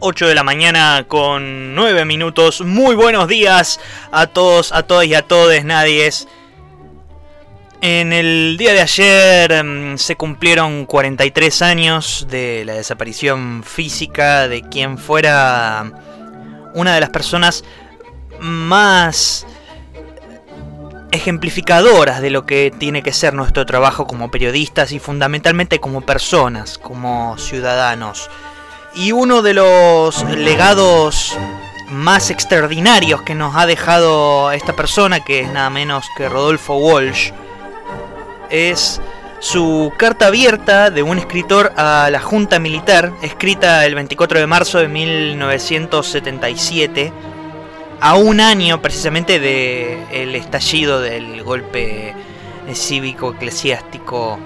8 de la mañana con 9 minutos. Muy buenos días a todos, a todas y a todes, nadie es. En el día de ayer mm, se cumplieron 43 años de la desaparición física de quien fuera una de las personas más ejemplificadoras de lo que tiene que ser nuestro trabajo como periodistas y fundamentalmente como personas, como ciudadanos. Y uno de los legados más extraordinarios que nos ha dejado esta persona, que es nada menos que Rodolfo Walsh, es su carta abierta de un escritor a la Junta Militar, escrita el 24 de marzo de 1977, a un año precisamente del estallido del golpe cívico eclesiástico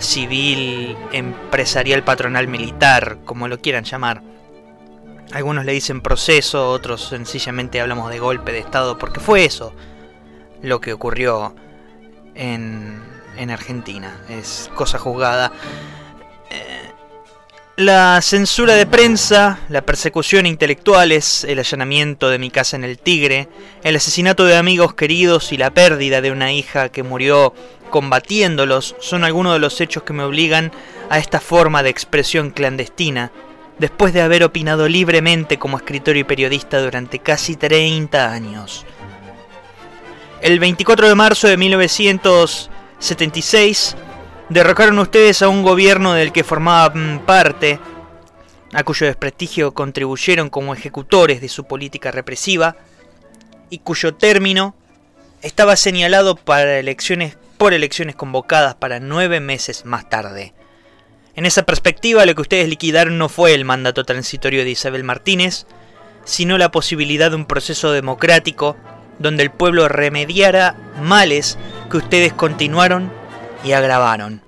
civil, empresarial, patronal, militar, como lo quieran llamar. Algunos le dicen proceso, otros sencillamente hablamos de golpe de Estado, porque fue eso lo que ocurrió en, en Argentina. Es cosa juzgada. Eh, la censura de prensa, la persecución a intelectuales, el allanamiento de mi casa en el Tigre, el asesinato de amigos queridos y la pérdida de una hija que murió combatiéndolos son algunos de los hechos que me obligan a esta forma de expresión clandestina, después de haber opinado libremente como escritor y periodista durante casi 30 años. El 24 de marzo de 1976 derrocaron ustedes a un gobierno del que formaban parte, a cuyo desprestigio contribuyeron como ejecutores de su política represiva, y cuyo término estaba señalado para elecciones por elecciones convocadas para nueve meses más tarde. En esa perspectiva, lo que ustedes liquidaron no fue el mandato transitorio de Isabel Martínez, sino la posibilidad de un proceso democrático donde el pueblo remediara males que ustedes continuaron y agravaron.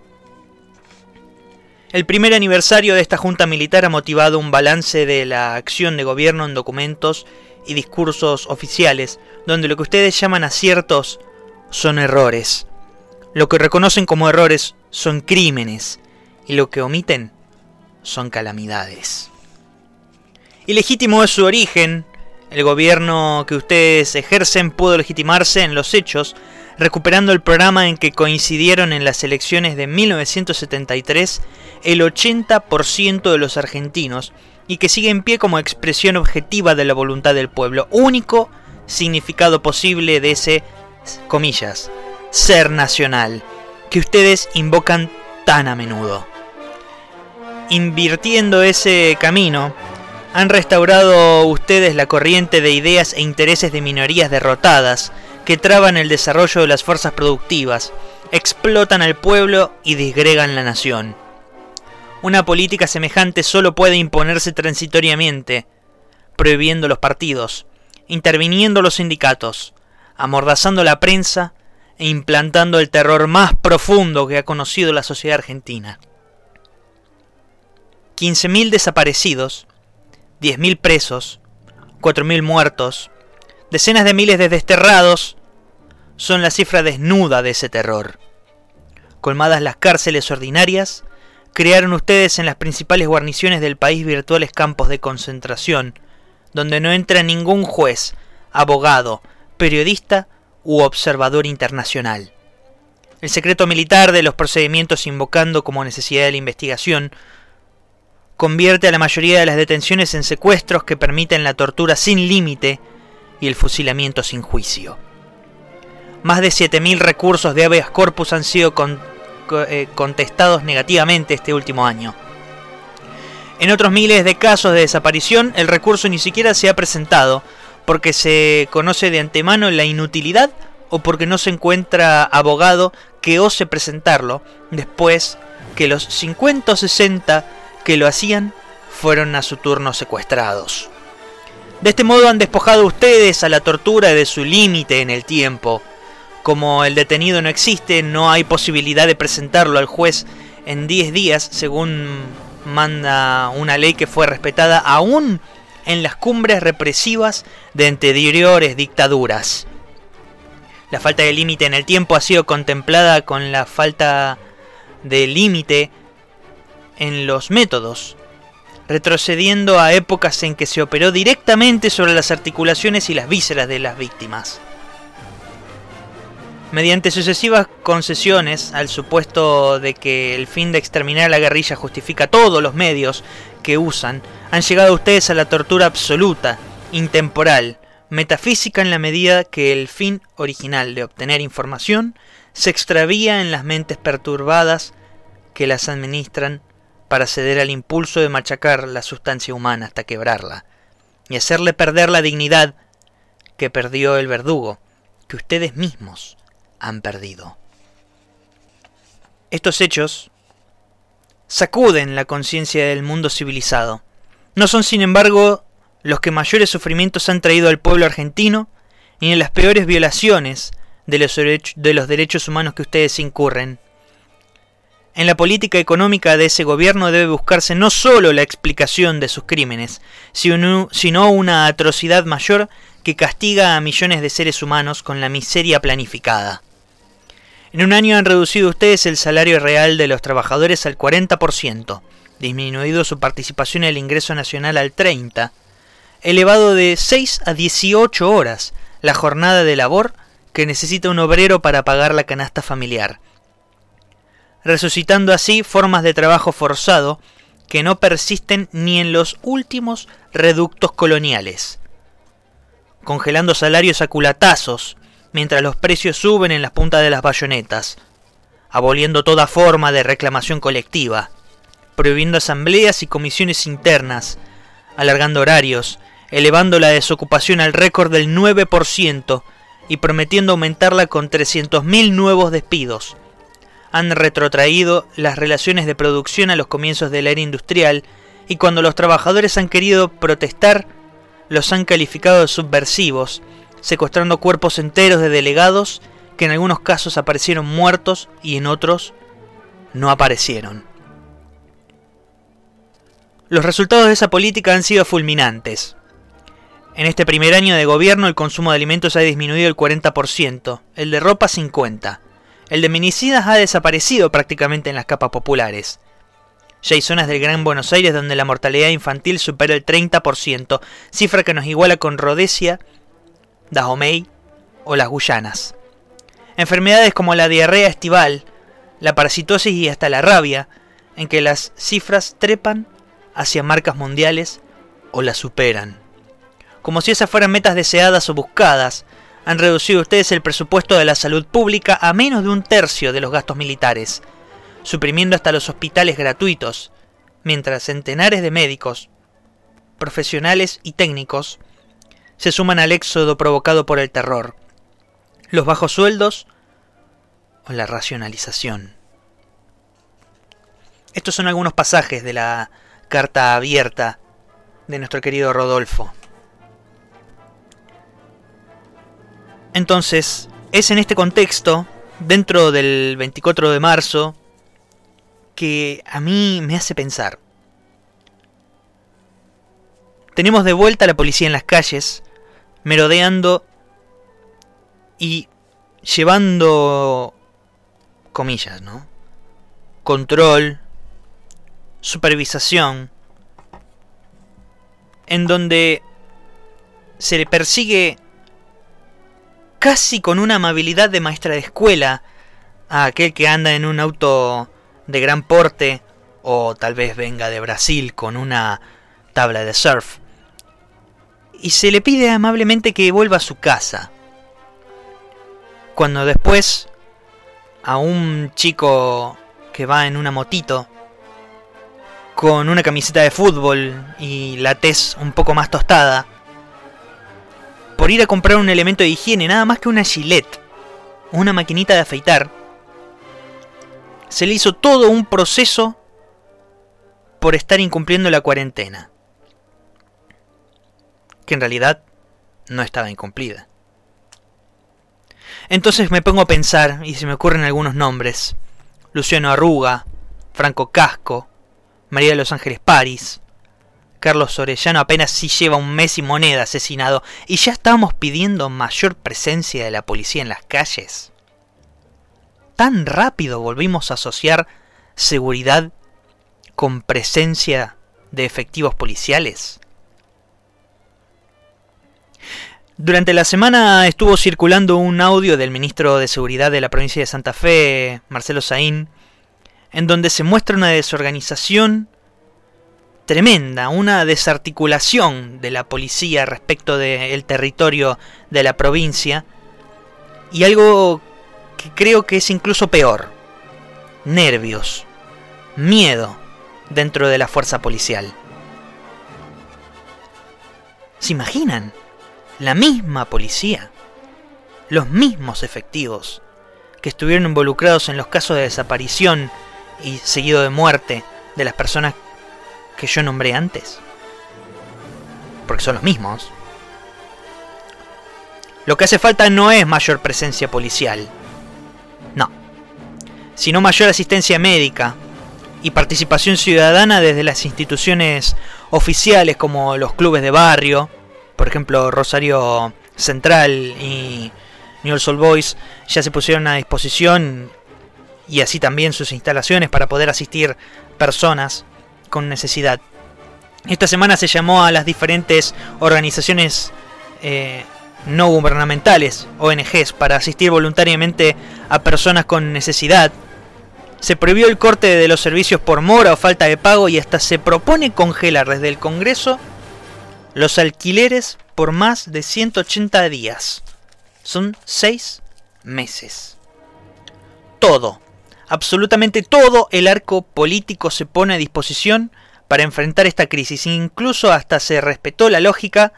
El primer aniversario de esta junta militar ha motivado un balance de la acción de gobierno en documentos y discursos oficiales, donde lo que ustedes llaman aciertos son errores. Lo que reconocen como errores son crímenes y lo que omiten son calamidades. Ilegítimo es su origen, el gobierno que ustedes ejercen pudo legitimarse en los hechos, recuperando el programa en que coincidieron en las elecciones de 1973 el 80% de los argentinos y que sigue en pie como expresión objetiva de la voluntad del pueblo, único significado posible de ese, comillas, ser nacional que ustedes invocan tan a menudo. Invirtiendo ese camino, han restaurado ustedes la corriente de ideas e intereses de minorías derrotadas que traban el desarrollo de las fuerzas productivas, explotan al pueblo y disgregan la nación. Una política semejante solo puede imponerse transitoriamente, prohibiendo los partidos, interviniendo los sindicatos, amordazando la prensa e implantando el terror más profundo que ha conocido la sociedad argentina. 15.000 desaparecidos, 10.000 presos, 4.000 muertos, decenas de miles de desterrados son la cifra desnuda de ese terror. Colmadas las cárceles ordinarias, crearon ustedes en las principales guarniciones del país virtuales campos de concentración, donde no entra ningún juez, abogado, periodista u observador internacional. El secreto militar de los procedimientos invocando como necesidad de la investigación convierte a la mayoría de las detenciones en secuestros que permiten la tortura sin límite y el fusilamiento sin juicio. Más de 7.000 recursos de habeas corpus han sido eh, contestados negativamente este último año. En otros miles de casos de desaparición, el recurso ni siquiera se ha presentado, porque se conoce de antemano la inutilidad o porque no se encuentra abogado que ose presentarlo después que los 50 o 60 que lo hacían fueron a su turno secuestrados. De este modo han despojado ustedes a la tortura de su límite en el tiempo. Como el detenido no existe, no hay posibilidad de presentarlo al juez en 10 días, según manda una ley que fue respetada aún en las cumbres represivas de anteriores dictaduras. La falta de límite en el tiempo ha sido contemplada con la falta de límite en los métodos. Retrocediendo a épocas en que se operó directamente sobre las articulaciones y las vísceras de las víctimas. Mediante sucesivas concesiones al supuesto de que el fin de exterminar a la guerrilla justifica todos los medios que usan, han llegado ustedes a la tortura absoluta, intemporal, metafísica en la medida que el fin original de obtener información se extravía en las mentes perturbadas que las administran para ceder al impulso de machacar la sustancia humana hasta quebrarla y hacerle perder la dignidad que perdió el verdugo, que ustedes mismos han perdido. Estos hechos sacuden la conciencia del mundo civilizado. No son, sin embargo, los que mayores sufrimientos han traído al pueblo argentino, ni en las peores violaciones de los, de los derechos humanos que ustedes incurren. En la política económica de ese gobierno debe buscarse no solo la explicación de sus crímenes, sino una atrocidad mayor que castiga a millones de seres humanos con la miseria planificada. En un año han reducido ustedes el salario real de los trabajadores al 40%, disminuido su participación en el ingreso nacional al 30%, elevado de 6 a 18 horas la jornada de labor que necesita un obrero para pagar la canasta familiar, resucitando así formas de trabajo forzado que no persisten ni en los últimos reductos coloniales, congelando salarios a culatazos mientras los precios suben en las puntas de las bayonetas, aboliendo toda forma de reclamación colectiva, prohibiendo asambleas y comisiones internas, alargando horarios, elevando la desocupación al récord del 9% y prometiendo aumentarla con 300.000 nuevos despidos. Han retrotraído las relaciones de producción a los comienzos de la era industrial y cuando los trabajadores han querido protestar, los han calificado de subversivos secuestrando cuerpos enteros de delegados que en algunos casos aparecieron muertos y en otros no aparecieron. Los resultados de esa política han sido fulminantes. En este primer año de gobierno el consumo de alimentos ha disminuido el 40%, el de ropa 50%, el de minicidas ha desaparecido prácticamente en las capas populares. Ya hay zonas del Gran Buenos Aires donde la mortalidad infantil supera el 30%, cifra que nos iguala con Rhodesia Dahomey o las Guyanas. Enfermedades como la diarrea estival, la parasitosis y hasta la rabia, en que las cifras trepan hacia marcas mundiales o las superan. Como si esas fueran metas deseadas o buscadas, han reducido ustedes el presupuesto de la salud pública a menos de un tercio de los gastos militares, suprimiendo hasta los hospitales gratuitos, mientras centenares de médicos, profesionales y técnicos se suman al éxodo provocado por el terror, los bajos sueldos o la racionalización. Estos son algunos pasajes de la carta abierta de nuestro querido Rodolfo. Entonces, es en este contexto, dentro del 24 de marzo, que a mí me hace pensar. Tenemos de vuelta a la policía en las calles, merodeando y llevando comillas, ¿no? Control, supervisación, en donde se le persigue casi con una amabilidad de maestra de escuela a aquel que anda en un auto de gran porte o tal vez venga de Brasil con una tabla de surf y se le pide amablemente que vuelva a su casa. Cuando después a un chico que va en una motito con una camiseta de fútbol y la tez un poco más tostada, por ir a comprar un elemento de higiene, nada más que una gilet, una maquinita de afeitar, se le hizo todo un proceso por estar incumpliendo la cuarentena que en realidad no estaba incumplida. Entonces me pongo a pensar y se me ocurren algunos nombres. Luciano Arruga, Franco Casco, María de los Ángeles París, Carlos Orellano apenas si lleva un mes y moneda asesinado y ya estábamos pidiendo mayor presencia de la policía en las calles. Tan rápido volvimos a asociar seguridad con presencia de efectivos policiales? Durante la semana estuvo circulando un audio del ministro de Seguridad de la provincia de Santa Fe, Marcelo Saín, en donde se muestra una desorganización tremenda, una desarticulación de la policía respecto del territorio de la provincia y algo que creo que es incluso peor, nervios, miedo dentro de la fuerza policial. ¿Se imaginan? La misma policía, los mismos efectivos que estuvieron involucrados en los casos de desaparición y seguido de muerte de las personas que yo nombré antes. Porque son los mismos. Lo que hace falta no es mayor presencia policial. No. Sino mayor asistencia médica y participación ciudadana desde las instituciones oficiales como los clubes de barrio, por ejemplo Rosario Central y New Soul Boys ya se pusieron a disposición y así también sus instalaciones para poder asistir personas con necesidad. Esta semana se llamó a las diferentes organizaciones eh, no gubernamentales, ONGs, para asistir voluntariamente a personas con necesidad. Se prohibió el corte de los servicios por mora o falta de pago y hasta se propone congelar desde el Congreso los alquileres por más de 180 días. Son 6 meses. Todo, absolutamente todo el arco político se pone a disposición para enfrentar esta crisis. Incluso hasta se respetó la lógica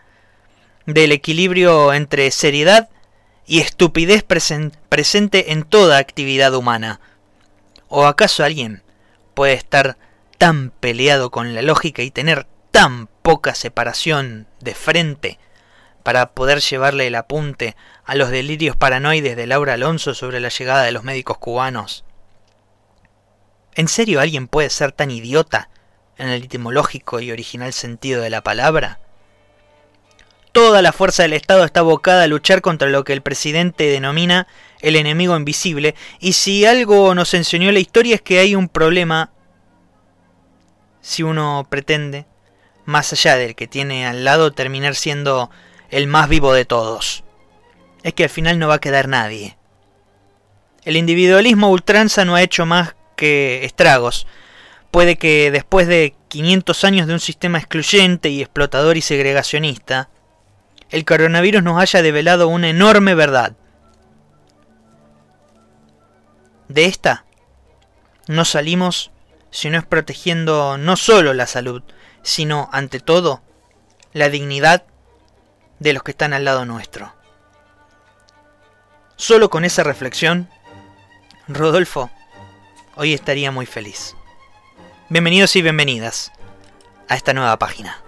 del equilibrio entre seriedad y estupidez presente en toda actividad humana. ¿O acaso alguien puede estar tan peleado con la lógica y tener tan poca separación de frente para poder llevarle el apunte a los delirios paranoides de Laura Alonso sobre la llegada de los médicos cubanos? ¿En serio alguien puede ser tan idiota en el etimológico y original sentido de la palabra? Toda la fuerza del Estado está abocada a luchar contra lo que el presidente denomina el enemigo invisible, y si algo nos enseñó la historia es que hay un problema si uno pretende, más allá del que tiene al lado, terminar siendo el más vivo de todos. Es que al final no va a quedar nadie. El individualismo ultranza no ha hecho más que estragos. Puede que después de 500 años de un sistema excluyente y explotador y segregacionista, el coronavirus nos haya develado una enorme verdad. De esta no salimos si no es protegiendo no solo la salud, sino ante todo la dignidad de los que están al lado nuestro. Solo con esa reflexión, Rodolfo hoy estaría muy feliz. Bienvenidos y bienvenidas a esta nueva página.